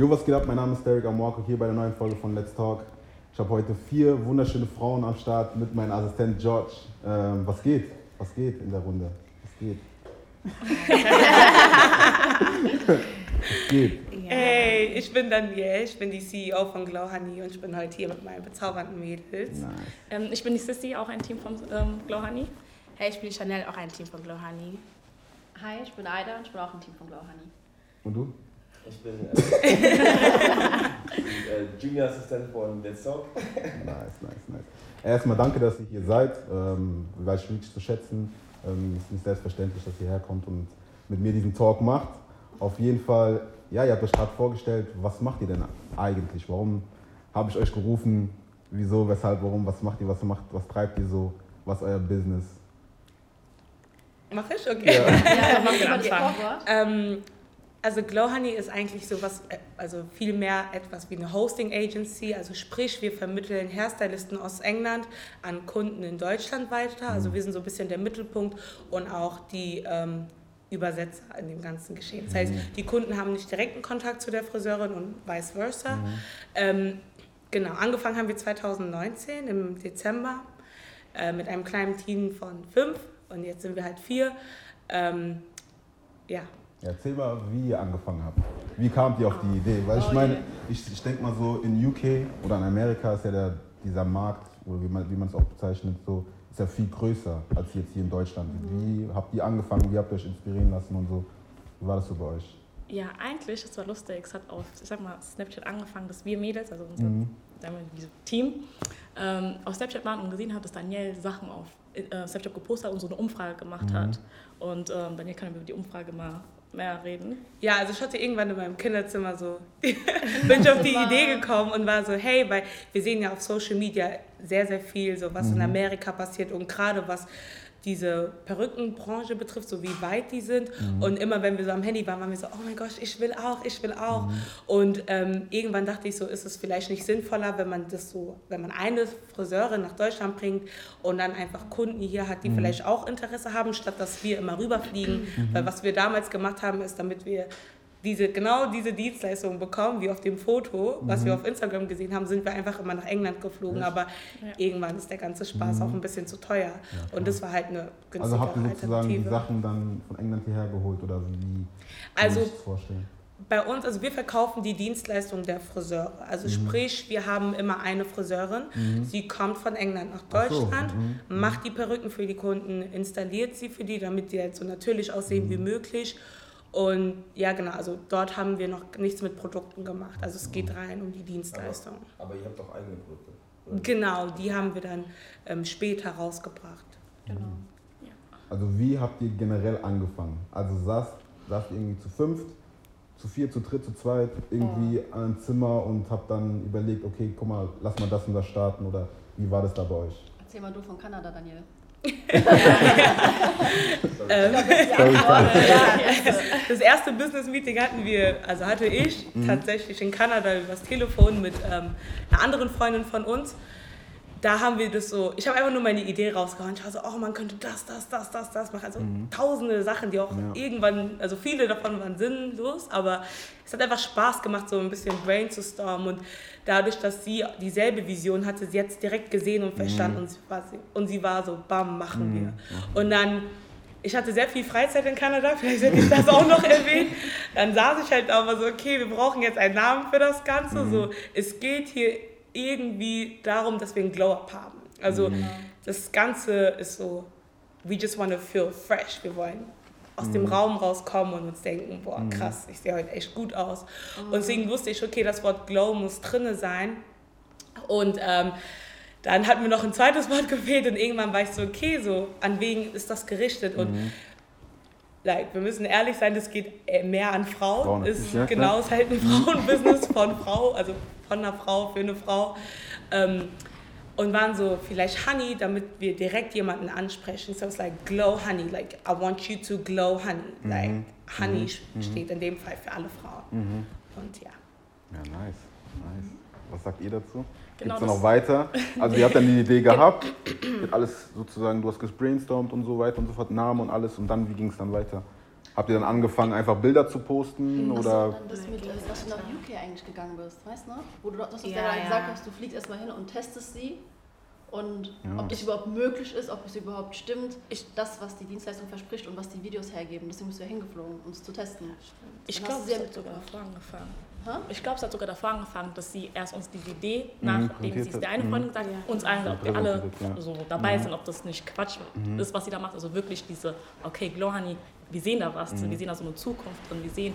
Jo, was geht ab? Mein Name ist Derek Amorco hier bei der neuen Folge von Let's Talk. Ich habe heute vier wunderschöne Frauen am Start mit meinem Assistent George. Ähm, was geht? Was geht in der Runde? Was geht? was geht? Hey, ich bin Danielle, ich bin die CEO von Glow Honey und ich bin heute hier mit meinen bezaubernden Mädels. Nice. Ähm, ich bin die Sissy, auch ein Team von ähm, Glow Honey. Hey, ich bin die Chanel, auch ein Team von Glow Honey. Hi, ich bin Aida und ich bin auch ein Team von Glow Honey. Und du? Ich bin äh, äh, Junior Assistent von Let's Talk. Nice, nice, nice. Erstmal danke, dass ihr hier seid. Ähm, weiß ich wirklich zu schätzen. Ähm, ist nicht selbstverständlich, dass ihr herkommt und mit mir diesen Talk macht. Auf jeden Fall, ja, ihr habt euch gerade vorgestellt, was macht ihr denn eigentlich? Warum habe ich euch gerufen? Wieso, weshalb, warum? Was macht ihr? Was macht, was treibt ihr so? Was ist euer Business? Mach ich? Okay. Ja, ja mach ich. Ähm, also Glow Honey ist eigentlich sowas, äh, also viel mehr etwas wie eine Hosting Agency. Also sprich, wir vermitteln Hairstylisten aus England an Kunden in Deutschland weiter. Also wir sind so ein bisschen der Mittelpunkt und auch die ähm, Übersetzer in dem ganzen Geschehen. Das heißt, mhm. die Kunden haben nicht direkten Kontakt zu der Friseurin und vice versa. Mhm. Ähm, genau, angefangen haben wir 2019 im Dezember äh, mit einem kleinen Team von fünf und jetzt sind wir halt vier. Ähm, ja, Erzähl mal, wie ihr angefangen habt. Wie kamt ihr auf die Idee? Weil ich oh, meine, ich, ich denke mal so, in UK oder in Amerika ist ja der, dieser Markt, oder wie man, wie man es auch bezeichnet, so, ist ja viel größer als jetzt hier in Deutschland. Wie habt ihr angefangen, wie habt ihr euch inspirieren lassen und so? Wie war das so bei euch? Ja, eigentlich, es war lustig. Es hat auf, ich sag mal, Snapchat angefangen, dass wir Mädels, also unser mhm. Team, ähm, auf Snapchat waren und gesehen haben, dass Daniel Sachen auf äh, Snapchat gepostet hat und so eine Umfrage gemacht mhm. hat. Und ähm, Daniel kann über die Umfrage mal mehr reden. Ja, also ich hatte irgendwann in meinem Kinderzimmer so, bin ich auf die Idee gekommen und war so, hey, weil wir sehen ja auf Social Media sehr, sehr viel, so was mhm. in Amerika passiert und gerade was diese Perückenbranche betrifft, so wie weit die sind. Mhm. Und immer wenn wir so am Handy waren, waren wir so, oh mein Gott, ich will auch, ich will auch. Mhm. Und ähm, irgendwann dachte ich so, ist es vielleicht nicht sinnvoller, wenn man das so, wenn man eine Friseurin nach Deutschland bringt und dann einfach Kunden hier hat, die mhm. vielleicht auch Interesse haben, statt dass wir immer rüberfliegen. Mhm. Weil was wir damals gemacht haben, ist, damit wir diese, genau diese Dienstleistung bekommen, wie auf dem Foto, was mhm. wir auf Instagram gesehen haben, sind wir einfach immer nach England geflogen. Aber ja. irgendwann ist der ganze Spaß mhm. auch ein bisschen zu teuer. Ja, und das war halt eine günstige Also habt ihr sozusagen die Sachen dann von England hierher geholt oder wie? Also vorstellen? bei uns, also wir verkaufen die Dienstleistung der Friseure. Also mhm. sprich, wir haben immer eine Friseurin. Mhm. Sie kommt von England nach Deutschland, so. Mhm. mhm. macht die Perücken für die Kunden, installiert sie für die, damit die halt so natürlich aussehen wie mhm. möglich und ja, genau, also dort haben wir noch nichts mit Produkten gemacht. Also es geht rein um die Dienstleistung. Aber, aber ihr habt auch eigene Produkte. Oder? Genau, die haben wir dann ähm, später rausgebracht. Genau. Ja. Also wie habt ihr generell angefangen? Also saßt, saßt ihr irgendwie zu fünft, zu vier, zu dritt, zu zweit irgendwie oh. an einem Zimmer und habt dann überlegt, okay, guck mal, lass mal das und das starten oder wie war das da bei euch? Erzähl mal du von Kanada, Daniel. Das erste Business-Meeting hatten wir, also hatte ich mhm. tatsächlich in Kanada übers Telefon mit ähm, einer anderen Freundin von uns da haben wir das so, ich habe einfach nur meine Idee rausgehauen. Ich war so, oh, man könnte das, das, das, das, das machen. Also mhm. tausende Sachen, die auch ja. irgendwann, also viele davon waren sinnlos, aber es hat einfach Spaß gemacht, so ein bisschen brainstormen und dadurch, dass sie dieselbe Vision hatte, sie hat es direkt gesehen und verstanden mhm. und, sie war, und sie war so, bam, machen mhm. wir. Und dann ich hatte sehr viel Freizeit in Kanada, vielleicht hätte ich das auch noch erwähnt. Dann saß ich halt aber so, okay, wir brauchen jetzt einen Namen für das Ganze. Mhm. So, es geht hier irgendwie darum, dass wir einen Glow-Up haben. Also mhm. das Ganze ist so, we just want to feel fresh. Wir wollen aus mhm. dem Raum rauskommen und uns denken, boah, mhm. krass, ich sehe heute echt gut aus. Und deswegen wusste ich, okay, das Wort Glow muss drinne sein. Und ähm, dann hat mir noch ein zweites Wort gefehlt und irgendwann war ich so, okay, so, an wen ist das gerichtet? Und mhm. like, wir müssen ehrlich sein, das geht mehr an Frauen. Frauen ist ja, genau, ist halt ein Frauenbusiness von Frau, also von einer Frau für eine Frau. Ähm, und waren so, vielleicht Honey, damit wir direkt jemanden ansprechen. So it's like glow honey, like I want you to glow honey. Mhm. Like honey mhm. steht in dem Fall für alle Frauen. Mhm. Und ja. Ja, nice, nice. Was sagt ihr dazu? Genau Gibt es noch weiter? Also ihr habt dann die Idee gehabt, alles sozusagen, du hast gebrainstormt und so weiter und so fort, Namen und alles und dann, wie ging es dann weiter? Habt ihr dann angefangen, einfach Bilder zu posten? Hast Oder? du dann das mit, dass du nach UK eigentlich gegangen bist, weißt du noch? Wo du, dass du Ja, ja, ja. gesagt hast, du fliegst erstmal hin und testest sie und Ja. ob das überhaupt möglich ist, ob es überhaupt stimmt, das, was die Dienstleistung verspricht und was die Videos hergeben. Deswegen bist du ja hingeflogen, um es zu testen. Ich Dann glaube, sie hat sogar. Hä? Ich glaube, es hat sogar davor angefangen, dass sie erst uns diese Idee, Mhm, nachdem sie es hat. der eine Mhm. Freundin gesagt hat, Ja. uns allen, ob wir alle so dabei Mhm. sind, ob das nicht Quatsch ist, was sie da macht. Also wirklich diese, okay, Glow Honey, wir sehen da was, Mhm. wir sehen da so eine Zukunft drin, wir sehen,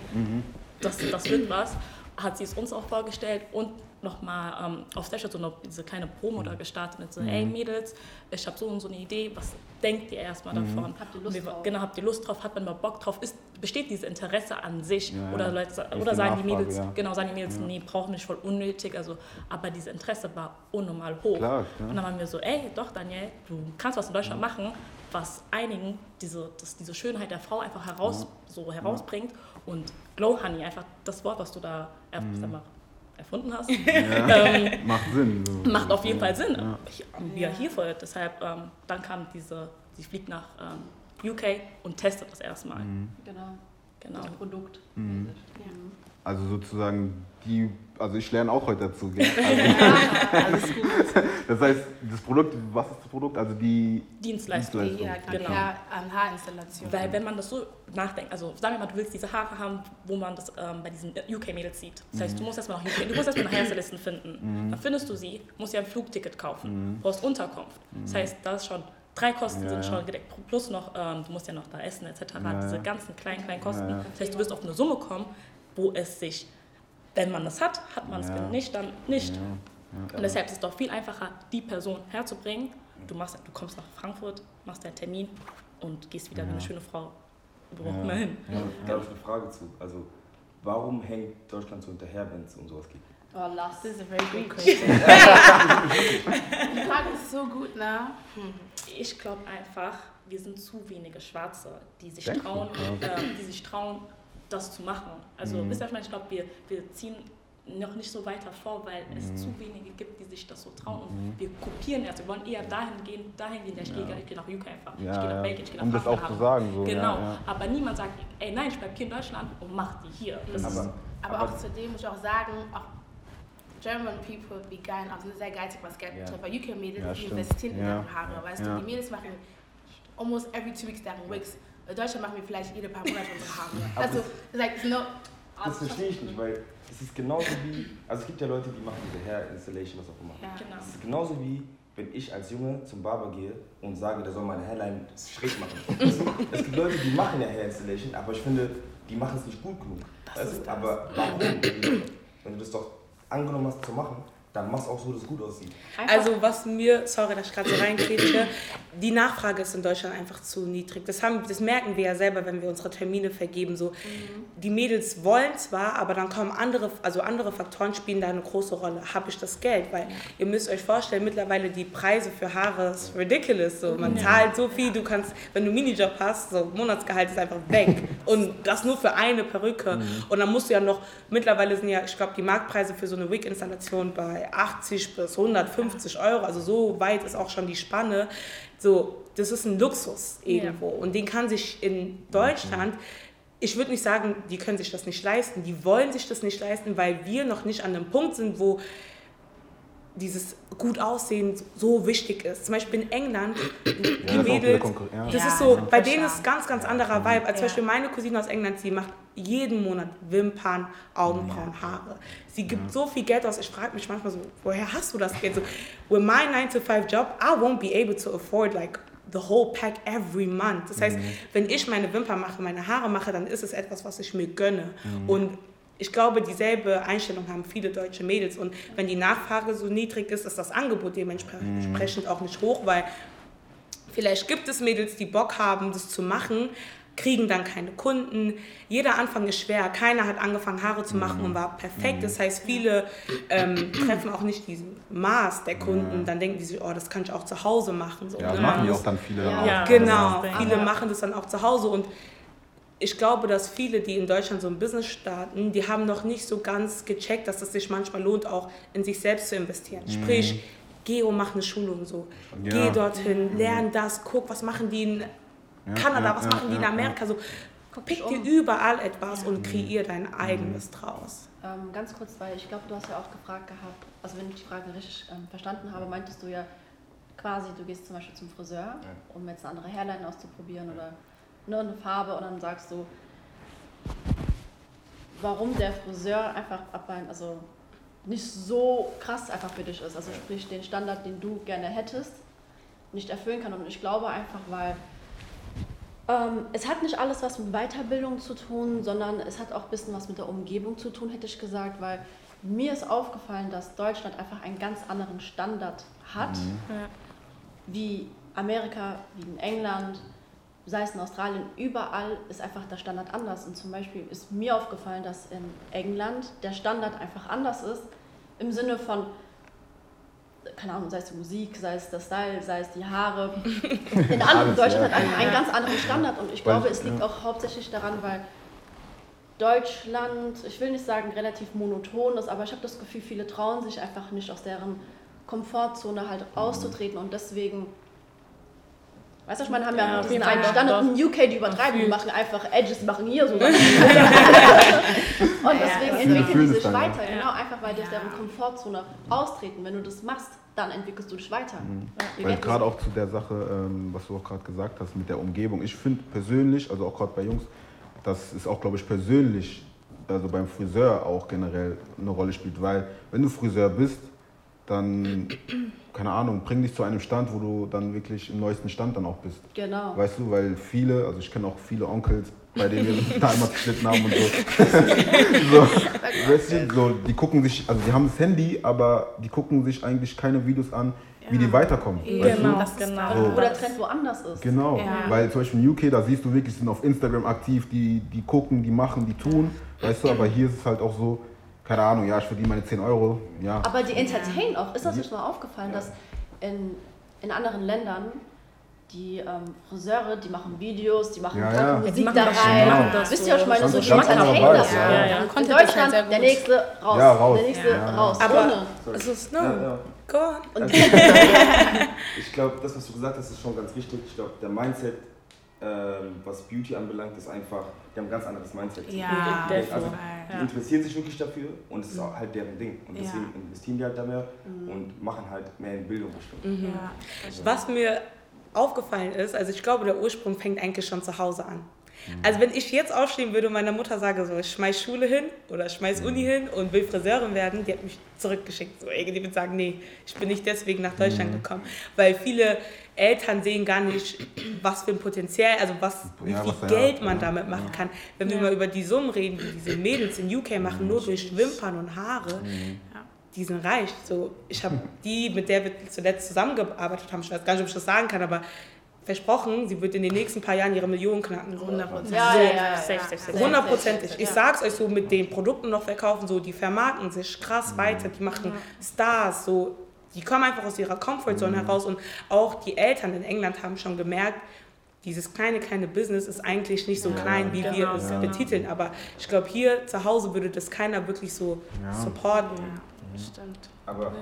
das, das wird was. Hat sie es uns auch vorgestellt und nochmal ähm, auf Snapchat so eine, diese kleine Promo Mhm. da gestartet mit so, ey Mädels, ich habe so und so eine Idee, was denkt ihr erstmal Mhm. davon? Habt ihr Lust Und wir, drauf? Genau, habt ihr Lust drauf, hat man mal Bock drauf, ist, besteht dieses Interesse an sich? Ja, ja. Oder, Leute, oder sagen die Mädels, ja. genau, sagen die Mädels, nee, brauchen nicht voll unnötig. Also, aber dieses Interesse war unnormal hoch. Klar, Und klar. dann waren wir so, ey, doch, Daniel, du kannst was in Deutschland machen, was einigen diese, das, diese Schönheit der Frau einfach heraus, so herausbringt. Und Glow Honey, einfach das Wort, was du da er, sag mal, erfunden hast, ähm, Macht Sinn. So. macht auf jeden Fall Sinn. Ja. Ich, wir hierfür. Deshalb, ähm, dann kam diese, sie fliegt nach ähm, UK und testet das erstmal. Mhm. Genau, Genau. das Produkt. Mhm. Mhm. Also sozusagen die, also ich lerne auch heute dazu. Gell? Also, das heißt, das Produkt, was ist das Produkt? Also die Dienstleistung. Dienstleistung. Ja, Genau. Ja, Haarinstallation. Weil wenn man das so nachdenkt, also sagen wir mal, du willst diese Haare haben, wo man das ähm, bei diesen UK-Mädels sieht. Das heißt, du musst erstmal nach UK, du musst erstmal eine Hairstylisten finden. Dann findest du sie, musst dir ein Flugticket kaufen, brauchst Unterkunft. Das heißt, da ist schon drei Kosten Ja, sind ja. schon gedeckt. Plus noch, ähm, du musst ja noch da essen etc. Ja, Diese ja. ganzen kleinen, kleinen Kosten. Ja, ja. Das heißt, du wirst auf eine Summe kommen, wo es sich, wenn man das hat, hat man es, Ja. wenn nicht, dann nicht. Ja, Und deshalb ist es doch viel einfacher, die Person herzubringen. Du, machst, du kommst nach Frankfurt, machst deinen Termin und gehst wieder wie eine schöne Frau wo auch Ja. immer hin. Ja, da habe ich eine Frage zu. Also, warum hängt Deutschland so hinterher, wenn es um sowas geht? Oh, lass. Das ist a very good question. Die Frage ist so gut, ne? Ich glaube einfach, wir sind zu wenige Schwarze, die sich trauen, Ja. ähm, die sich trauen, das zu machen. Also Mhm. wisst ihr, ich meine? Ich glaube, wir, wir ziehen noch nicht so weiter vor, weil Mhm. es zu wenige gibt, die sich das so trauen. Und wir kopieren erst. Wir wollen eher dahin gehen, dahin gehen. Ja, ich gehe gar- ich gehe nach UK einfach. ich gehe ja, nach ja. Belgien, ich gehe nach Um das auch zu sagen. So. Genau, Ja, ja. aber niemand sagt, ey nein, ich bleib hier in Deutschland und mach die hier. Das ist, Aber, Aber auch zudem muss ich auch sagen, auch German people wie geil, also sehr geizig, was Geld Ja. betrifft. Weil UK-Mädels, Ja, die investieren in Ja. ihre Haare, weißt Ja. du? Die Mädels machen almost every two weeks deren Wigs. Deutschland machen wir vielleicht jede paar Monate unsere Haare. Also, it's like, no, das verstehe ich nicht, weil es ist genauso wie, also es gibt ja Leute, die machen diese Hair Installation, was auch immer. Ja. genau. Es ist genauso wie, wenn ich als Junge zum Barber gehe und sage, der soll meine Hairline schräg machen. Es gibt Leute, die machen ja Hair Installation, aber ich finde, die machen es nicht gut genug. Weißt du? Aber warum? Wenn du das doch angenommen hast zu machen, dann mach's auch so, dass es gut aussieht. Also was mir, sorry, dass ich gerade so reinkriege, die Nachfrage ist in Deutschland einfach zu niedrig. Das, haben, das merken wir ja selber, wenn wir unsere Termine vergeben. So, Die Mädels wollen zwar, aber dann kommen andere, also andere Faktoren spielen da eine große Rolle. Habe ich das Geld? Weil ihr müsst euch vorstellen, mittlerweile die Preise für Haare ist ridiculous. So. Man zahlt so viel, du kannst, wenn du einen Minijob hast, so Monatsgehalt ist einfach weg. Und das nur für eine Perücke. Und dann musst du ja noch, mittlerweile sind ja, ich glaube, die Marktpreise für so eine Wig-Installation bei 80 bis 150 Euro. Also so weit ist auch schon die Spanne. So, das ist ein Luxus irgendwo. Und den kann sich in Deutschland, ich würde nicht sagen, die können sich das nicht leisten. Die wollen sich das nicht leisten, weil wir noch nicht an einem Punkt sind, wo dieses gut aussehen so wichtig ist. Zum Beispiel in England, die Ja, Mädels, ja. das ist so, ja. bei denen ist ganz, ganz anderer Vibe. Als zum. Beispiel meine Cousine aus England, sie macht jeden Monat Wimpern, Augenbrauen, Haare. Sie gibt so viel Geld aus. Ich frage mich manchmal so, woher hast du das Geld? So, with my 9-to-5-Job, I won't be able to afford like the whole pack every month. Das heißt, wenn ich meine Wimpern mache, meine Haare mache, dann ist es etwas, was ich mir gönne. Und ich glaube, dieselbe Einstellung haben viele deutsche Mädels. Und wenn die Nachfrage so niedrig ist, ist das Angebot dementsprechend auch nicht hoch, weil vielleicht gibt es Mädels, die Bock haben, das zu machen, kriegen dann keine Kunden. Jeder Anfang ist schwer. Keiner hat angefangen, Haare zu machen und war perfekt. Das heißt, viele ähm, treffen auch nicht diesen Maß der Kunden. Dann denken die sich, oh, das kann ich auch zu Hause machen. So, Ja, das ne? machen die auch dann viele. Ja. auch. Genau, ist viele machen das dann auch zu Hause und ich glaube, dass viele, die in Deutschland so ein Business starten, die haben noch nicht so ganz gecheckt, dass es sich manchmal lohnt, auch in sich selbst zu investieren. Sprich, geh und mach eine Schulung so. Ja. Geh dorthin, lern das, guck, was machen die in Ja, Kanada, ja, was ja, machen die in ja, Amerika so. Pick dir um. überall etwas und kreier dein eigenes draus. Ähm, ganz kurz, weil ich glaube, du hast ja auch gefragt gehabt, also wenn ich die Frage richtig ähm, verstanden habe, meintest du ja quasi, du gehst zum Beispiel zum Friseur, um jetzt eine andere Hairline auszuprobieren oder nur eine Farbe und dann sagst du, warum der Friseur einfach ab ein, also nicht so krass einfach für dich ist, also sprich den Standard, den du gerne hättest, nicht erfüllen kann. Und ich glaube einfach, weil ähm, es hat nicht alles was mit Weiterbildung zu tun, sondern es hat auch ein bisschen was mit der Umgebung zu tun, hätte ich gesagt, weil mir ist aufgefallen, dass Deutschland einfach einen ganz anderen Standard hat, Ja. wie Amerika, wie in England, sei es in Australien, überall ist einfach der Standard anders. Und zum Beispiel ist mir aufgefallen, dass in England der Standard einfach anders ist, im Sinne von, keine Ahnung, sei es die Musik, sei es der Style, sei es die Haare. In anderen, Alles, Deutschland ja. hat einen, einen ganz anderen Standard und ich glaube, es liegt ja. auch hauptsächlich daran, weil Deutschland, ich will nicht sagen relativ monoton ist, aber ich habe das Gefühl, viele trauen sich einfach nicht aus deren Komfortzone halt auszutreten und deswegen, weißt du, ich meine, haben ja, Ja, diesen einen doch, Standard doch. in UK, die übertreiben, die machen einfach Edges, die machen hier so. und deswegen entwickeln die sich dann, ja. weiter, genau, einfach weil die aus deren Komfortzone austreten. Wenn du das machst, dann entwickelst du dich weiter. Ihr Weil kennt gerade das. auch zu der Sache, ähm, was du auch gerade gesagt hast mit der Umgebung. Ich finde persönlich, also auch gerade bei Jungs, dass es auch, glaube ich, persönlich, also beim Friseur auch generell eine Rolle spielt. Weil wenn du Friseur bist, dann, keine Ahnung, bring dich zu einem Stand, wo du dann wirklich im neuesten Stand dann auch bist. Genau. Weißt du, weil viele, also ich kenne auch viele Onkels, bei denen wir damals geschnitten haben und so. so, weißt du, so. Die gucken sich, also die haben das Handy, aber die gucken sich eigentlich keine Videos an, wie die weiterkommen. Weißt Genau, du? das genau. So. Wo der Trend woanders ist. Genau, Ja. weil zum Beispiel in UK, da siehst du wirklich, die sind auf Instagram aktiv, die, die gucken, die machen, die tun, weißt du, aber hier ist es halt auch so, keine Ahnung, ja, ich verdiene meine 10 Euro, ja. Aber die entertainen auch. Ist das nicht mal aufgefallen, dass in, in anderen Ländern die ähm, Friseure, die machen Videos, die machen Ja, ja. Musik Die machen da das rein. schon, das Wisst ihr, was ich meine? So, ist die entertainen das. Ja, ja. ja. Ja, In ist halt Deutschland, sehr der nächste raus. Ja, raus. Der nächste Ja. raus. Aber- Ohne. Also Snow, Ja, ja. go on. Also, ich glaube, das, was du gesagt hast, ist schon ganz wichtig. Ich glaube, der Mindset, ähm, was Beauty anbelangt, ist einfach, die haben ein ganz anderes Mindset. Ja, jeden Also, die interessieren sich wirklich dafür und es ist auch halt deren Ding. Und Ja. deswegen investieren die halt da mehr und machen halt mehr in Bildung bestimmt. Ja. Was mir aufgefallen ist, also ich glaube, der Ursprung fängt eigentlich schon zu Hause an. Also wenn ich jetzt aufstehen würde und meiner Mutter sage, so, ich schmeiß Schule hin oder ich schmeiß Uni hin und will Friseurin werden, die hat mich zurückgeschickt. So, irgendwie, die wird sagen, nee, ich bin nicht deswegen nach Deutschland gekommen. Weil viele Eltern sehen gar nicht, was für ein Potenzial, also was, wie Ja, viel was Geld man ja. damit machen kann. Wenn wir mal über die Summen reden, die diese Mädels in UK machen, nur durch Wimpern und Haare, die sind reich. So, ich habe die, mit der wir zuletzt zusammengearbeitet haben, ich weiß gar nicht, ob ich das sagen kann, aber versprochen, sie wird in den nächsten paar Jahren ihre Millionen knacken. So. 100%. Ja, So, ja, ja, ja. Ich Ja. sag's euch so, mit den Produkten noch verkaufen, so, die vermarkten sich krass weiter, die machen Stars, so, die kommen einfach aus ihrer Comfortzone heraus und auch die Eltern in England haben schon gemerkt, dieses kleine, kleine Business ist eigentlich nicht so klein, wie wir Genau, es genau. betiteln. Aber ich glaube, hier zu Hause würde das keiner wirklich so Ja. supporten. Stimmt. Aber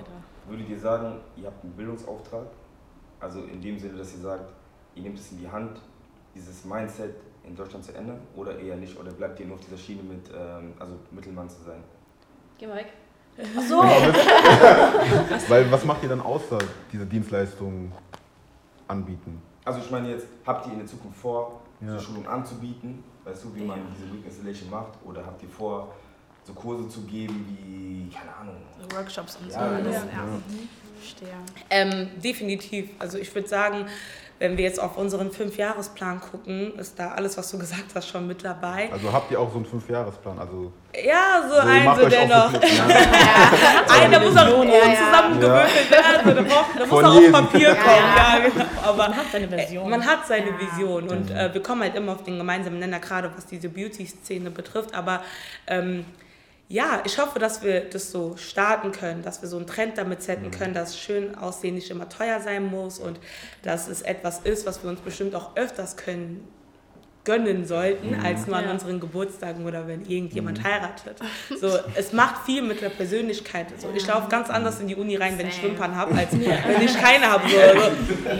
würdet ihr sagen, ihr habt einen Bildungsauftrag? Also in dem Sinne, dass ihr sagt, ihr nehmt es in die Hand, dieses Mindset in Deutschland zu ändern oder eher nicht? Oder bleibt ihr nur auf dieser Schiene mit, ähm, also Mittelmann zu sein? Geh mal weg. Ach so. Weil was macht ihr dann außer diese Dienstleistungen anbieten? Also ich meine jetzt, habt ihr in der Zukunft vor, Ja. so Schulungen anzubieten? Weißt du, wie man diese Week Installation macht? Oder habt ihr vor, so Kurse zu geben wie, keine Ahnung, So Workshops und so Ja, alles. ja. Ja. Verstehe. Ähm, definitiv. Also ich würde sagen, wenn wir jetzt auf unseren Fünfjahresplan gucken, ist da alles, was du gesagt hast, schon mit dabei. Also habt ihr auch so einen Fünfjahresplan? Also, Ja, so so ein, macht so euch der auch noch. wirklich- Ja. Einer muss auch Ja, ja. zusammengewürfelt werden. Der, braucht, der muss auch auf. Papier kommen. Ja, genau. Aber Man hat seine äh, man hat seine Ja. Vision und äh, wir kommen halt immer auf den gemeinsamen Nenner, gerade was diese Beauty-Szene betrifft. Aber ähm, ja, ich hoffe, dass wir das so starten können, dass wir so einen Trend damit setzen können, dass schön aussehen nicht immer teuer sein muss und dass es etwas ist, was wir uns bestimmt auch öfters können gönnen sollten, Mhm. als nur an Ja. unseren Geburtstagen oder wenn irgendjemand heiratet. So, es macht viel mit der Persönlichkeit. So, ich laufe ganz anders in die Uni rein, wenn ich. Wimpern habe, als wenn ich keine habe. So, also, mit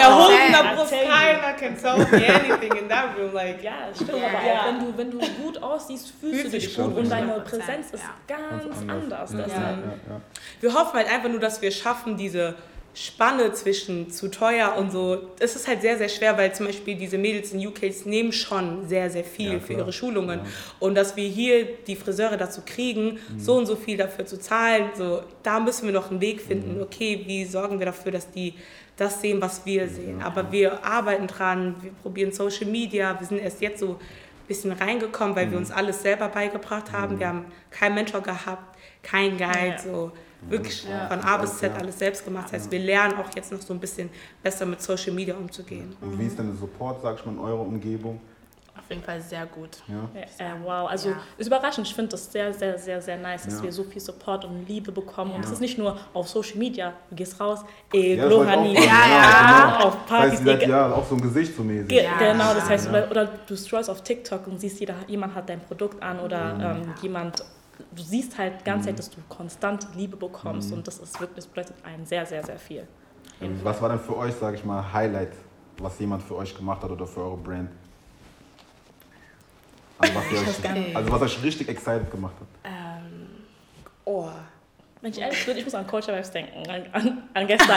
erhobener Brust, keiner can tell me anything in that room. Like, Ja, stimmt, Ja. aber Ja. auch wenn du, wenn du gut aussiehst, fühlst du dich gut und deine 100%, Präsenz ist ja. ganz, Ganz anders. Ja, ja, ja, ja. wir hoffen halt einfach nur, dass wir schaffen, diese Spanne zwischen zu teuer und so. Es ist halt sehr, sehr schwer, weil zum Beispiel diese Mädels in UK nehmen schon sehr, sehr viel Ja, für ihre Schulungen. Ja. Und dass wir hier die Friseure dazu kriegen, so und so viel dafür zu zahlen, so, da müssen wir noch einen Weg finden. Okay, wie sorgen wir dafür, dass die das sehen, was wir sehen. Aber wir arbeiten dran, wir probieren Social Media, wir sind erst jetzt so ein bisschen reingekommen, weil wir uns alles selber beigebracht haben. Wir haben keinen Mentor gehabt, kein Guide, Ja. so wirklich Ja. von A bis Z Ja. alles selbst gemacht. Das heißt, wir lernen auch jetzt noch so ein bisschen besser mit Social Media umzugehen. Und wie ist denn der Support, sag ich mal, in eurer Umgebung? Auf jeden Fall sehr gut. Ja? Äh, wow, also Ja. ist überraschend. Ich finde das sehr, sehr, sehr, sehr nice, dass Ja. wir so viel Support und Liebe bekommen. Und Ja. es ist nicht nur auf Social Media, du gehst raus, ey, Ja, das. Ja, Ja, auf Das heißt, Partys, seid Digga. ja auch so ein Gesicht so mäßig. Ge Ja. genau, das heißt, Ja. oder, oder du scrollst auf TikTok und siehst, jeder, jemand hat dein Produkt an oder ähm, jemand, du siehst halt die ganze Zeit, dass du konstant Liebe bekommst und das ist wirklich, das bedeutet einen sehr, sehr, sehr viel. Ähm, Was war denn für euch, sag ich mal, Highlight, was jemand für euch gemacht hat oder für eure Brand? Also was, euch, also was euch richtig excited gemacht hat. Ähm, Oh. Wenn ich ehrlich bin, ich muss an Culture Vibes denken, an, an, an gestern.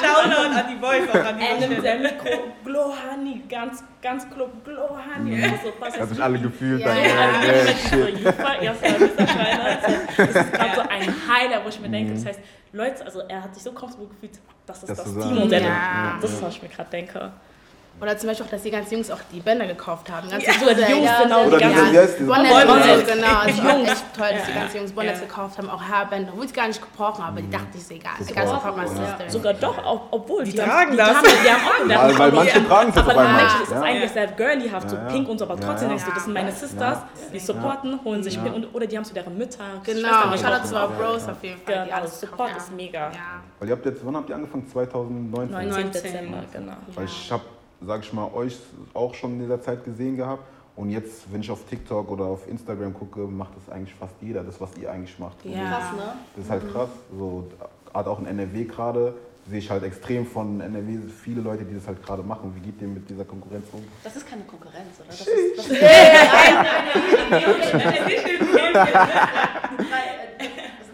Shoutout an die Boys, auch an die Boys. der Mikro, Glow Honey, ganz, ganz Glow, Glow Honey. Und so, was Hat sich alle gefühlt. Ja, ja, Ja, ja, Das ist gerade so ein Highlight, wo ich mir denke, das heißt, Leute, also er hat sich so comfortable gefühlt, das ist Das das, zu Team und Ja. das ist, was ich mir gerade denke. Oder zum Beispiel auch, dass die ganzen Jungs auch die Bänder gekauft haben. Ganz Ja, sogar die Jungs, ja, genau. Oder diese? Bonnets, Bonnets. Genau. Also auch Jungs. echt toll, dass die Ja. ganzen Jungs Bonnets Ja. gekauft haben, auch Haarbänder. Wurde gar nicht gebrochen, aber die dachten, ist egal. I gotta support my Ja. sister. Sogar doch, ob- obwohl Die die, haben, tragen die das. Haben, die haben auch die Weil, haben weil auch- manche tragen aber auf einmal. manche, das ist Ja. eigentlich sehr girlyhaft, so Ja, ja. pink und so, aber Ja, trotzdem ja. denkst du, das sind meine Sisters, die supporten, holen sich Ja. Pink und, oder die haben zu deren Mütter, Genau, gekauft. zu our Bros auf jeden Fall. die Genau, alles Support ist mega. Ja. Weil ihr habt jetzt, wann habt ihr angefangen? 2019? 19. 19. Dezember, genau. Weil ich habe, sag ich mal, euch auch schon in dieser Zeit gesehen gehabt. Und jetzt, wenn ich auf TikTok oder auf Instagram gucke, macht das eigentlich fast jeder, das, was ihr eigentlich macht. Und Ja. Krass, ne? Das ist halt krass. So, gerade auch in NRW gerade sehe ich halt extrem von NRW viele Leute, die das halt gerade machen. Wie geht ihr mit dieser Konkurrenz um? Das ist keine Konkurrenz, oder? Das ist, das ist also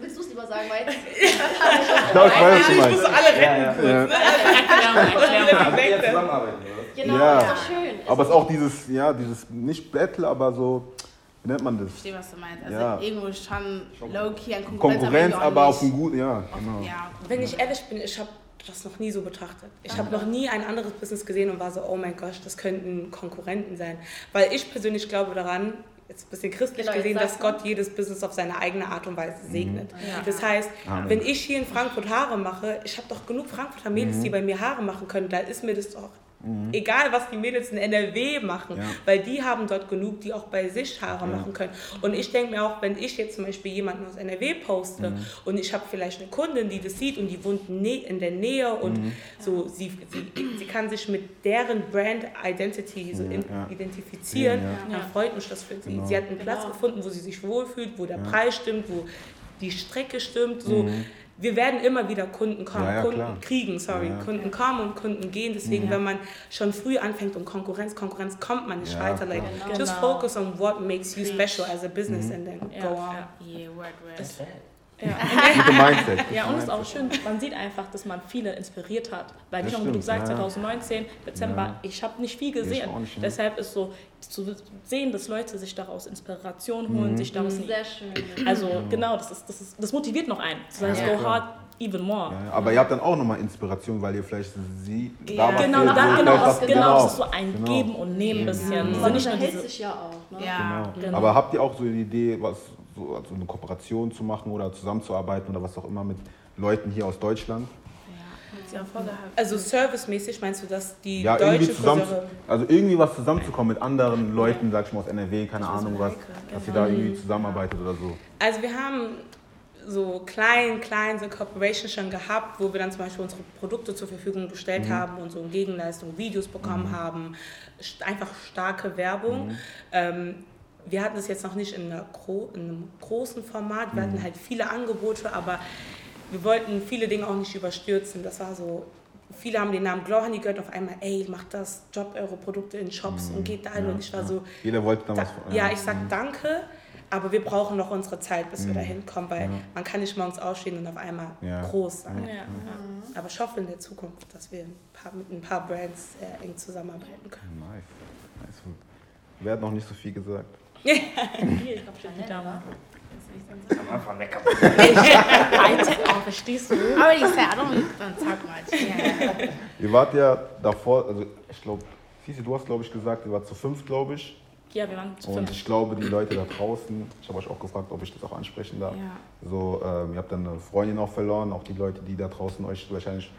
willst du es lieber sagen, weil Genau, ich weiß, was du meinst. alle Ja, ja. Erklärung, Erklärung. Aber wir zusammenarbeiten, oder? Genau, Ja. ist doch schön. Aber es ist auch dieses, ja, dieses, nicht Battle, aber so, wie nennt man Ich das? verstehe, was du meinst. Also Ja. irgendwo schon low-key an Konkurrenz, Konkurrenz, aber auch auf dem guten, ja, genau. Ja. Wenn ich ehrlich bin, ich habe das noch nie so betrachtet. Ich habe noch nie ein anderes Business gesehen und war so, oh mein Gott, das könnten Konkurrenten sein. Weil ich persönlich glaube daran, jetzt ein bisschen christlich Genau, jetzt gesehen, dass. Gott jedes Business auf seine eigene Art und Weise segnet. Ja. Das heißt, Amen. wenn ich hier in Frankfurt Haare mache, ich habe doch genug Frankfurter Mädels, die bei mir Haare machen können, da ist mir das doch egal, was die Mädels in NRW machen, Ja. weil die haben dort genug, die auch bei sich Haare machen können. Und ich denke mir auch, wenn ich jetzt zum Beispiel jemanden aus NRW poste und ich habe vielleicht eine Kundin, die das sieht und die wohnt in der Nähe und so, sie, sie, sie kann sich mit deren Brand Identity so Ja, in, ja. identifizieren, Ja, dann freut mich das für sie. Genau. Sie hat einen Platz Genau. gefunden, wo sie sich wohlfühlt, wo der Ja. Preis stimmt, wo die Strecke stimmt, so. Wir werden immer wieder Kunden kommen, Ja, ja, Kunden klar. kriegen, sorry. Ja, ja. Kunden kommen und Kunden gehen. Deswegen, wenn man schon früh anfängt um Konkurrenz, Konkurrenz kommt man nicht Ja, weiter. Like, klar. just Genau. focus on what makes you special as a business Mhm. and then Ja, go on. ja. Yeah, word, word. Ja. Gute Mindset. Ja, und es ist auch schön, man sieht einfach, dass man viele inspiriert hat. Weil, wie schon wie du stimmt, sagst, ja. 2019, Dezember, Ja. ich habe nicht viel gesehen. nicht, ne? Deshalb ist so zu sehen, dass Leute sich daraus Inspiration Mhm. holen, sich daraus. Sehr schön. Also, genau, das, ist, das, ist, das motiviert noch einen. Zu sagen, Ja. go hard, even more. Ja, ja. Aber ihr habt dann auch nochmal Inspiration, weil ihr vielleicht sie Ja. damals Genau, da, genau, das, was- genau, das ist so ein Genau. Geben und Nehmen bisschen. So Man nicht nur diese, sich ja auch, ne? Ja. Genau. Genau. Aber habt ihr auch so die Idee, was so also eine Kooperation zu machen oder zusammenzuarbeiten oder was auch immer mit Leuten hier aus Deutschland? Hat sie auch vorgehabt. Also servicemäßig meinst du, dass die Ja, irgendwie deutsche zusammen, also irgendwie was zusammenzukommen mit anderen Leuten, sag ich mal aus NRW, keine Ahnung was, dass ihr da Mhm. irgendwie zusammenarbeitet oder so. Also wir haben so klein, klein so Corporations schon gehabt, wo wir dann zum Beispiel unsere Produkte zur Verfügung gestellt Mhm. haben und so in Gegenleistung Videos bekommen haben. St- Einfach starke Werbung. Mhm. Ähm, wir hatten es jetzt noch nicht in, einer gro in einem großen Format. Wir Mhm. hatten halt viele Angebote, aber wir wollten viele Dinge auch nicht überstürzen. Das war so, viele haben den Namen Glow Honey gehört, auf einmal, ey, macht das, Job eure Produkte in Shops und geht da hin. Mhm. Ja, und ich war ja. so, Jeder wollte dann da, was. ja, ich sag danke, aber wir brauchen noch unsere Zeit, bis wir da hinkommen, weil Ja. man kann nicht morgens ausstehen und auf einmal Ja. groß sein. Ja, ja. Aber ich hoffe in der Zukunft, dass wir ein paar, mit ein paar Brands sehr eng zusammenarbeiten können. Nice. nice. Wer hat noch nicht so viel gesagt? Hier, ich glaube, steht die Dame. Am Anfang meckern. Alter, verstehst du? I already said I don't don't talk much. Yeah. Ihr wart ja davor, also ich glaube, Sisi, du hast glaube ich gesagt, ihr wart zu fünf, glaube ich. Ja, wir waren zu Und fünf. ich glaube, die Leute da draußen, ich habe euch auch gefragt, ob ich das auch ansprechen darf. Ja. So, ähm, ihr habt dann eine Freundin auch verloren, auch die Leute, die da draußen euch wahrscheinlich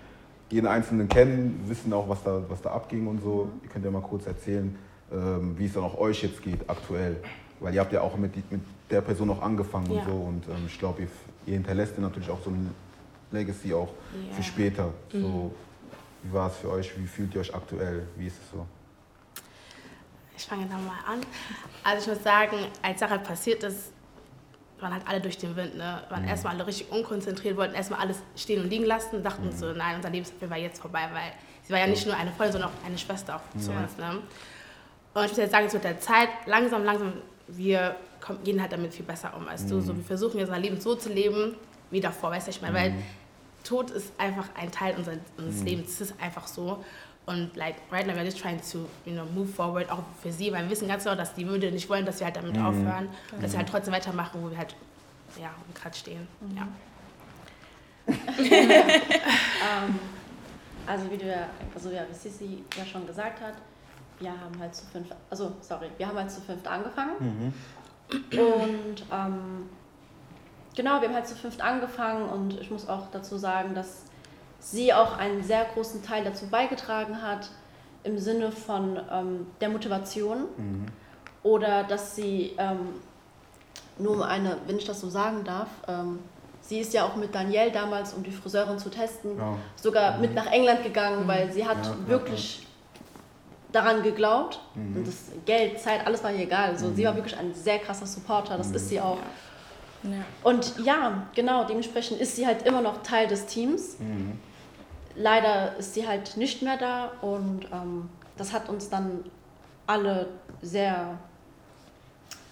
jeden Einzelnen kennen, wissen auch, was da, was da abging und so. Ihr könnt ja mal kurz erzählen, ähm, wie es dann auch euch jetzt geht aktuell. Weil ihr habt ja auch mit, mit der Person auch angefangen Ja. und so. Und ähm, ich glaube, ihr, ihr hinterlässt ihr natürlich auch so ein Legacy auch Ja. für später. So, wie war es für euch? Wie fühlt ihr euch aktuell? Wie ist es so? Ich fange nochmal an. Also ich muss sagen, als Sache passiert ist, waren halt alle durch den Wind. Ne? Waren erstmal alle richtig unkonzentriert, wollten erstmal alles stehen und liegen lassen, dachten so, nein, unser Lebensabschnitt war jetzt vorbei, weil sie war ja nicht nur eine Freundin, sondern auch eine Schwester auch zu uns. Ne? Und ich muss jetzt sagen, so mit der Zeit, langsam, langsam, wir kommen, gehen halt damit viel besser um als du. So, wir versuchen jetzt unser Leben so zu leben, wie davor, weißt du, ich meine, weil Tod ist einfach ein Teil unseres, unseres Lebens, es ist einfach so. Und like right now we're just trying to you know move forward auch für sie, weil wir wissen ganz genau, dass die würde nicht wollen, dass wir halt damit aufhören, und dass wir halt trotzdem weitermachen, wo wir halt ja gerade stehen. Ja. Ähm, also wie du ja, also ja, wie Sissi ja schon gesagt hat, wir haben halt zu fünf, also sorry, wir haben halt zu fünft angefangen. Und ähm, genau, wir haben halt zu fünft angefangen und ich muss auch dazu sagen, dass sie auch einen sehr großen Teil dazu beigetragen hat, im Sinne von ähm, der Motivation oder dass sie ähm, nur um eine, wenn ich das so sagen darf, ähm, sie ist ja auch mit Danielle damals, um die Friseurin zu testen, Ja. sogar mit nach England gegangen, weil sie hat Ja, ja, wirklich daran geglaubt und das Geld, Zeit, alles war ihr egal. So, Sie war wirklich ein sehr krasser Supporter, das ist sie auch. Ja. Und ja, genau, dementsprechend ist sie halt immer noch Teil des Teams. Leider ist sie halt nicht mehr da und ähm, das hat uns dann alle sehr,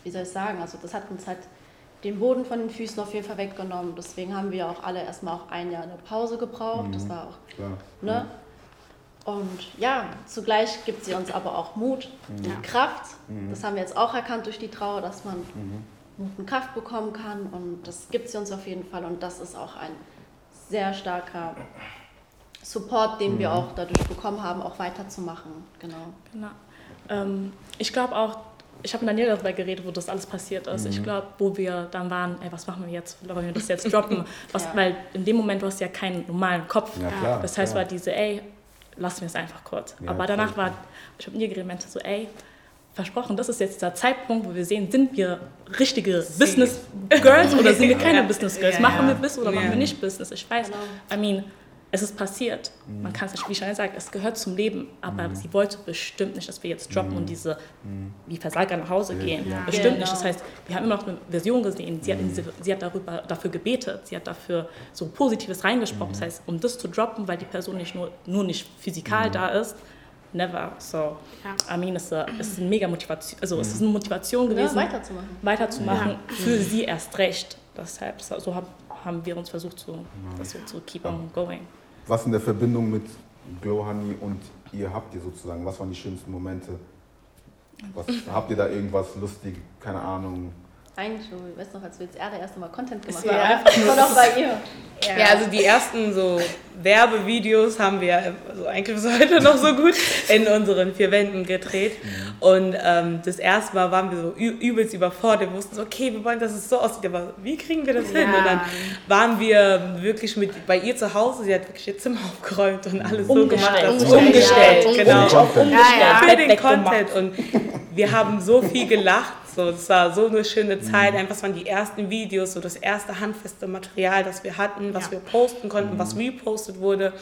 wie soll ich sagen, also das hat uns halt den Boden von den Füßen auf jeden Fall weggenommen. Deswegen haben wir auch alle erstmal auch ein Jahr eine Pause gebraucht. Das war auch Klar. Ne? Und ja, zugleich gibt sie uns aber auch Mut, Kraft. Das haben wir jetzt auch erkannt durch die Trauer, dass man Mut und Kraft bekommen kann. Und das gibt sie uns auf jeden Fall. Und das ist auch ein sehr starker Support, den wir auch dadurch bekommen haben, auch weiterzumachen. Genau. Genau. Ähm, ich glaube auch, ich habe mit Daniela darüber geredet, wo das alles passiert ist. Mhm. Ich glaube, wo wir dann waren, ey, was machen wir jetzt? Wollen wir das jetzt droppen? Was, Ja. Weil in dem Moment du hast ja keinen normalen Kopf. Ja, klar. Das heißt, klar. war diese, ey, lassen wir es einfach kurz. Ja, Aber danach war, ich habe mit ihr geredet, so, ey, versprochen, das ist jetzt der Zeitpunkt, wo wir sehen, sind wir richtige Business Girls oder sind wir keine. Business Girls? Machen wir Business oder machen wir nicht Business? Ich weiß, Genau. I mean, es ist passiert. Mhm. Man kann es nicht, wie Chanel sagt, es gehört zum Leben. Aber sie wollte bestimmt nicht, dass wir jetzt droppen und diese, wie Versager nach Hause Mhm. Ja, gehen. ja. Bestimmt Genau. nicht. Das heißt, wir haben immer noch eine Version gesehen. Sie hat, Mhm. diese, sie hat darüber, dafür gebetet. Sie hat dafür so Positives reingesprochen. Mhm. Das heißt, um das zu droppen, weil die Person nicht nur, nur nicht physikal Mhm. da ist, never. So, Ja. I mean, es ist, es ist eine mega Motivation. Also, es ist eine Motivation Ja, gewesen, weiterzumachen. weiterzumachen. Für sie erst recht. Deshalb, so so hab, haben wir uns versucht, zu, das so zu keep on going. Was in der Verbindung mit Glow Honey und ihr habt ihr sozusagen? Was waren die schönsten Momente? Was, habt ihr da irgendwas lustig, keine Ahnung? Eigentlich, so, ich weiß noch, als wir jetzt das erste Mal Content gemacht haben. einfach Das war noch bei ihr. Ja, also die ersten so Werbevideos haben wir also eigentlich bis heute noch so gut in unseren vier Wänden gedreht. Und ähm, das erste Mal waren wir so übelst überfordert. Wir wussten so, okay, wir wollen, dass es so aussieht, aber wie kriegen wir das hin? Ja. Und dann waren wir wirklich mit bei ihr zu Hause. Sie hat wirklich ihr Zimmer aufgeräumt und alles so Umgestellt. gemacht. dass- Umgestellt, umgestellt ja. genau. Ja, ja. Für den. Content. Und wir haben so viel gelacht. So, das war so eine schöne Zeit. Einfach, es waren die ersten Videos, so das erste handfeste Material, das wir hatten, was Ja. wir posten konnten, was repostet wurde.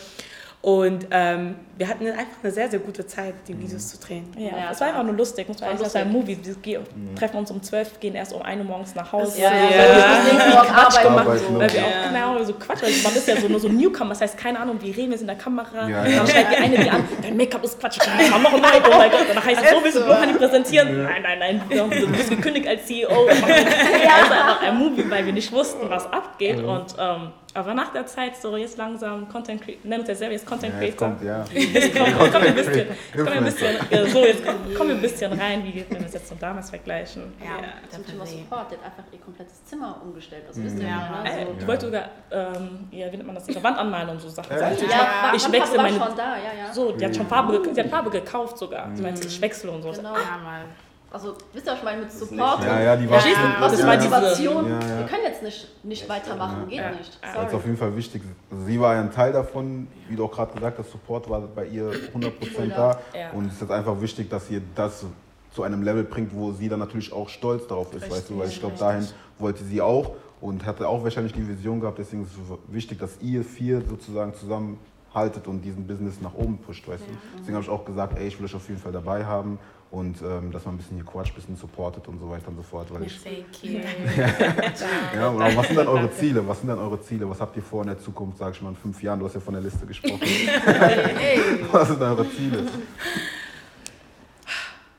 Und ähm, wir hatten einfach eine sehr, sehr gute Zeit, die Videos zu drehen. Ja, Ja, es war einfach nur lustig, muss man War eigentlich sagen. Movies, wir gehen- treffen uns um 12, gehen erst um 1 Uhr morgens nach Hause. Ja, ja, Ja. weil wir Morgen Quatsch gemacht, Arbeiten, weil wir Ja. auch genau so Quatsch, also man ist ja so nur so Newcomer, das heißt keine Ahnung, wie reden wir sind in der Kamera, Ja, dann ja. schreit die eine die an, dein Make-up ist Quatsch, ich mach noch ein Like, oh mein Gott, dann heißt es so, willst du Blondie präsentieren? Nein, nein, nein, du bist gekündigt als CEO, das war einfach ein Movie, weil wir nicht wussten, was abgeht. Und ähm, aber nach der Zeit so jetzt langsam Content Creator, nennen uns ja selber jetzt Content Ja, jetzt Creator. kommt, ja. Jetzt kommen wir ein bisschen, wir ein bisschen, so, jetzt kommen, kommen wir ein bisschen rein, wie wenn wir es jetzt von damals vergleichen. Ja, Zum Thema. Support, der hat einfach ihr komplettes Zimmer umgestellt. Also wisst ihr, Ja. ja. Äh, ne? die wollte sogar, ähm, ja, wie nennt man das, ihre Wand anmalen und so Sachen. Ja. So, ja, ich, ich wechsle meine, schon da, ja, ja. so, die hat schon Farbe, ge- die hat Farbe gekauft sogar. Sie meinte, ich wechsle und so. Genau. Ja, mal. Also, wisst ihr, was ich meine mit Support? Ja, ja, die war Verstehst du? Was Das ist war Motivation? Ja, ja. Wir können jetzt nicht, nicht weitermachen, geht Ja. nicht. Ja. Das ist Sorry. auf jeden Fall wichtig. Sie war ja ein Teil davon, wie du auch gerade gesagt hast, Support war bei ihr 100% da. Ja. Und es ist jetzt einfach wichtig, dass ihr das zu einem Level bringt, wo sie dann natürlich auch stolz darauf ist, weißt du, weil ich glaube, dahin wollte sie auch und hatte auch wahrscheinlich die Vision gehabt, deswegen ist es wichtig, dass ihr vier sozusagen zusammenhaltet und diesen Business nach oben pusht, weißt du. Deswegen habe ich auch gesagt, ey, ich will euch auf jeden Fall dabei haben und ähm, dass man ein bisschen hier quatscht, ein bisschen supportet und so weiter und so fort, weil ich ja, auch, was sind dann eure Ziele? Was sind dann eure Ziele? Was habt ihr vor in der Zukunft, sag ich mal, in fünf Jahren? Du hast ja von der Liste gesprochen. Was sind eure Ziele?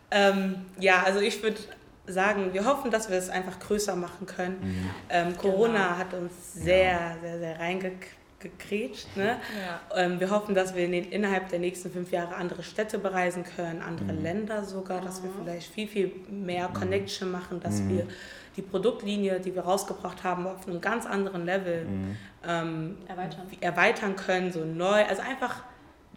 Ähm, ja, also ich würde sagen, wir hoffen, dass wir es einfach größer machen können. Ähm, Corona hat uns sehr, sehr, sehr reingekrätscht. Ne? Ja. Ähm, wir hoffen, dass wir in den, innerhalb der nächsten fünf Jahre andere Städte bereisen können, andere Länder sogar, dass wir vielleicht viel, viel mehr Connection machen, dass wir die Produktlinie, die wir rausgebracht haben, auf einem ganz anderen Level ähm, Erweitern. erweitern können, so neu, also einfach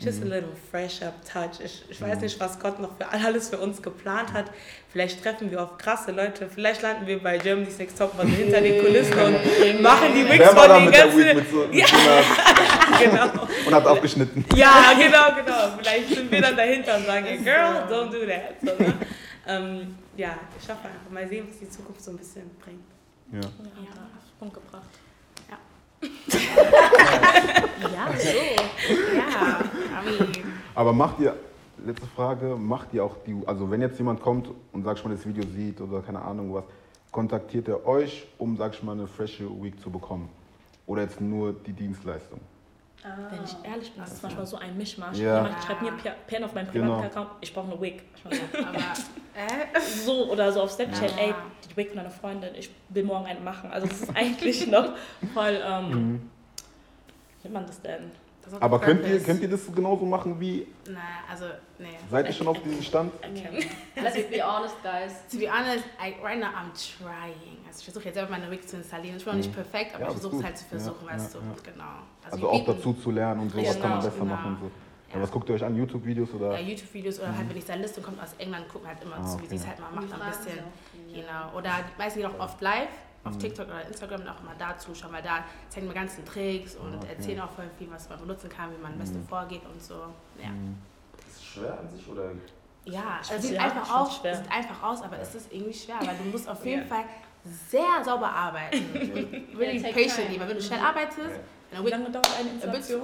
just a little fresh up touch. Ich, ich weiß nicht, was Gott noch für alles für uns geplant hat. Vielleicht treffen wir auf krasse Leute, vielleicht landen wir bei Germany's Next Top Model hinter den Kulissen und machen die Wigs von den mit der Weed ganzen... mit so, mit Ja. Genau. und hat abgeschnitten? Ja, genau, genau. Vielleicht sind wir dann dahinter und sagen, girl, don't do that. So, ne? ähm, ja, ich hoffe einfach mal sehen, was die Zukunft so ein bisschen bringt. Ja. Ja, Punkt gebracht. Ja. Ja, so. Ja, Aber macht ihr, letzte Frage, macht ihr auch die, also wenn jetzt jemand kommt und, sag ich mal, das Video sieht oder keine Ahnung was, kontaktiert er euch, um, sag ich mal, eine frische Week zu bekommen? Oder jetzt nur die Dienstleistung? Wenn ich ehrlich bin, das ist manchmal so ein Mischmasch. Ja. Jemand schreibt mir per- Pen auf meinen Genau. privaten Account, ich brauche eine Wig. Ich meine, aber, äh? so oder so auf Snapchat, Ja. ey, die Wig von deiner Freundin, ich will morgen eine machen. Also das ist eigentlich noch voll, ähm, wie nennt man das denn? Ist Aber könnt ihr, könnt ihr das genauso machen wie, Nein, also, nee. seid ihr schon auf diesem Stand? Let's be honest, guys. To be honest, I, right now I'm trying. Also ich versuche jetzt selber meine Wig zu installieren. Ich bin noch nicht perfekt, aber Ja, ich versuche es halt zu versuchen, Ja, weißt ja, du. ja. Genau. Also wir auch dazu zu lernen und so, was kann man Genau, besser genau. machen. So. Ja, was guckt ihr euch an? YouTube-Videos oder? Ja, YouTube-Videos oder halt, wenn die Stylistin kommt aus England, gucken halt immer Ah, zu, wie sie es okay. halt mal macht, ein bisschen. Genau. Oder die meisten gehen auch oft live auf TikTok oder Instagram und auch immer da zuschauen, weil da zeigen wir ganzen Tricks und okay. erzählen auch voll viel, was man benutzen kann, wie man am besten vorgeht und so. Ja, Ist es schwer an sich oder? ja es find's sieht ja, einfach aus, sieht einfach aus, aber es ist irgendwie schwer, weil du musst auf jeden Ja. Fall sehr sauber arbeiten. really Ja, take patiently, weil wenn du schnell arbeitest, dann Wie lange dauert eine Installation?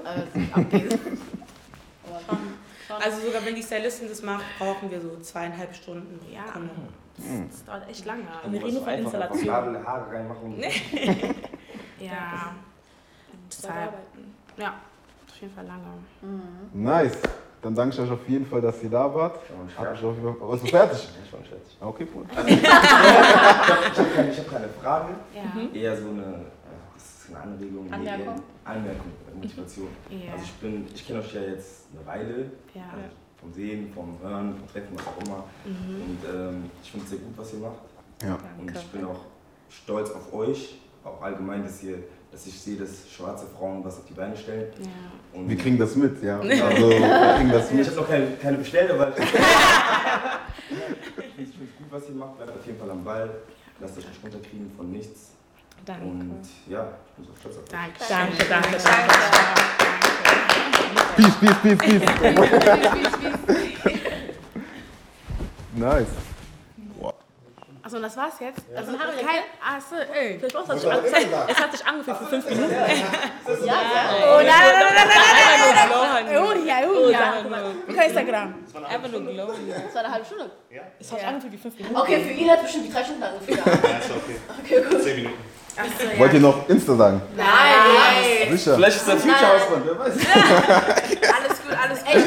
Also sogar wenn die Stylistin das macht, brauchen wir so zweieinhalb Stunden. Ja. Sekunde. Das dauert echt lange. Wir reden von Installation. Kabel, Haare reinmachen. Ja, arbeiten. ja, auf jeden Fall lange. Nice. Dann danke ich euch auf jeden Fall, dass ihr da wart. Hab ich fertig. auf jeden Fall, was ist fertig? Ja, schon fertig. Okay, cool. Ich habe keine, ich hab keine Frage, Ja. eher so eine, das ist eine Anregung. Anmerkung? Anmerkung, Motivation. Ja. Also ich bin, ich kenne euch ja jetzt eine Weile, Ja. Vom Sehen, vom Hören, vom Treffen, was auch immer. Mhm. Und ähm, ich finde es sehr gut, was ihr macht. Ja. Und ich bin auch stolz auf euch, auch allgemein, dass ihr, dass ich sehe, dass schwarze Frauen was auf die Beine stellen. Ja. Und Wir kriegen das mit, ja. Also, wir kriegen das ich mit. habe noch keine, keine bestellt, aber ich finde es gut, was ihr macht. Bleibt auf jeden Fall am Ball. Lasst euch nicht runterkriegen von nichts. Danke. Und ja, ich bin so stolz auf euch. Danke. Danke, danke, danke. Peace, peace, peace, peace. Peace, peace, peace. Nice. Achso, und das war's jetzt? Also, Haare kein, achso, ey. Vielleicht brauchst du das nicht. Es hat sich angefühlt für fünf Minuten. Ja, ja. Oh, nein, nein, nein, nein, nur glow, nein, Honey. Oh, ja, oh, ja. Guck mal Instagram. Einfach nur glow. Das war eine halbe Stunde. Es hat sich angefühlt wie fünf Minuten. Okay, für ihn hat bestimmt die drei Stunden angefühlt. Ja, ist okay. Okay, gut. 10 Minuten. Achso, ja. Wollt ihr noch Insta sagen? Nein. Sicher. Vielleicht ist der Future Husband, wer weiß. Alles gut, alles gut. Ey,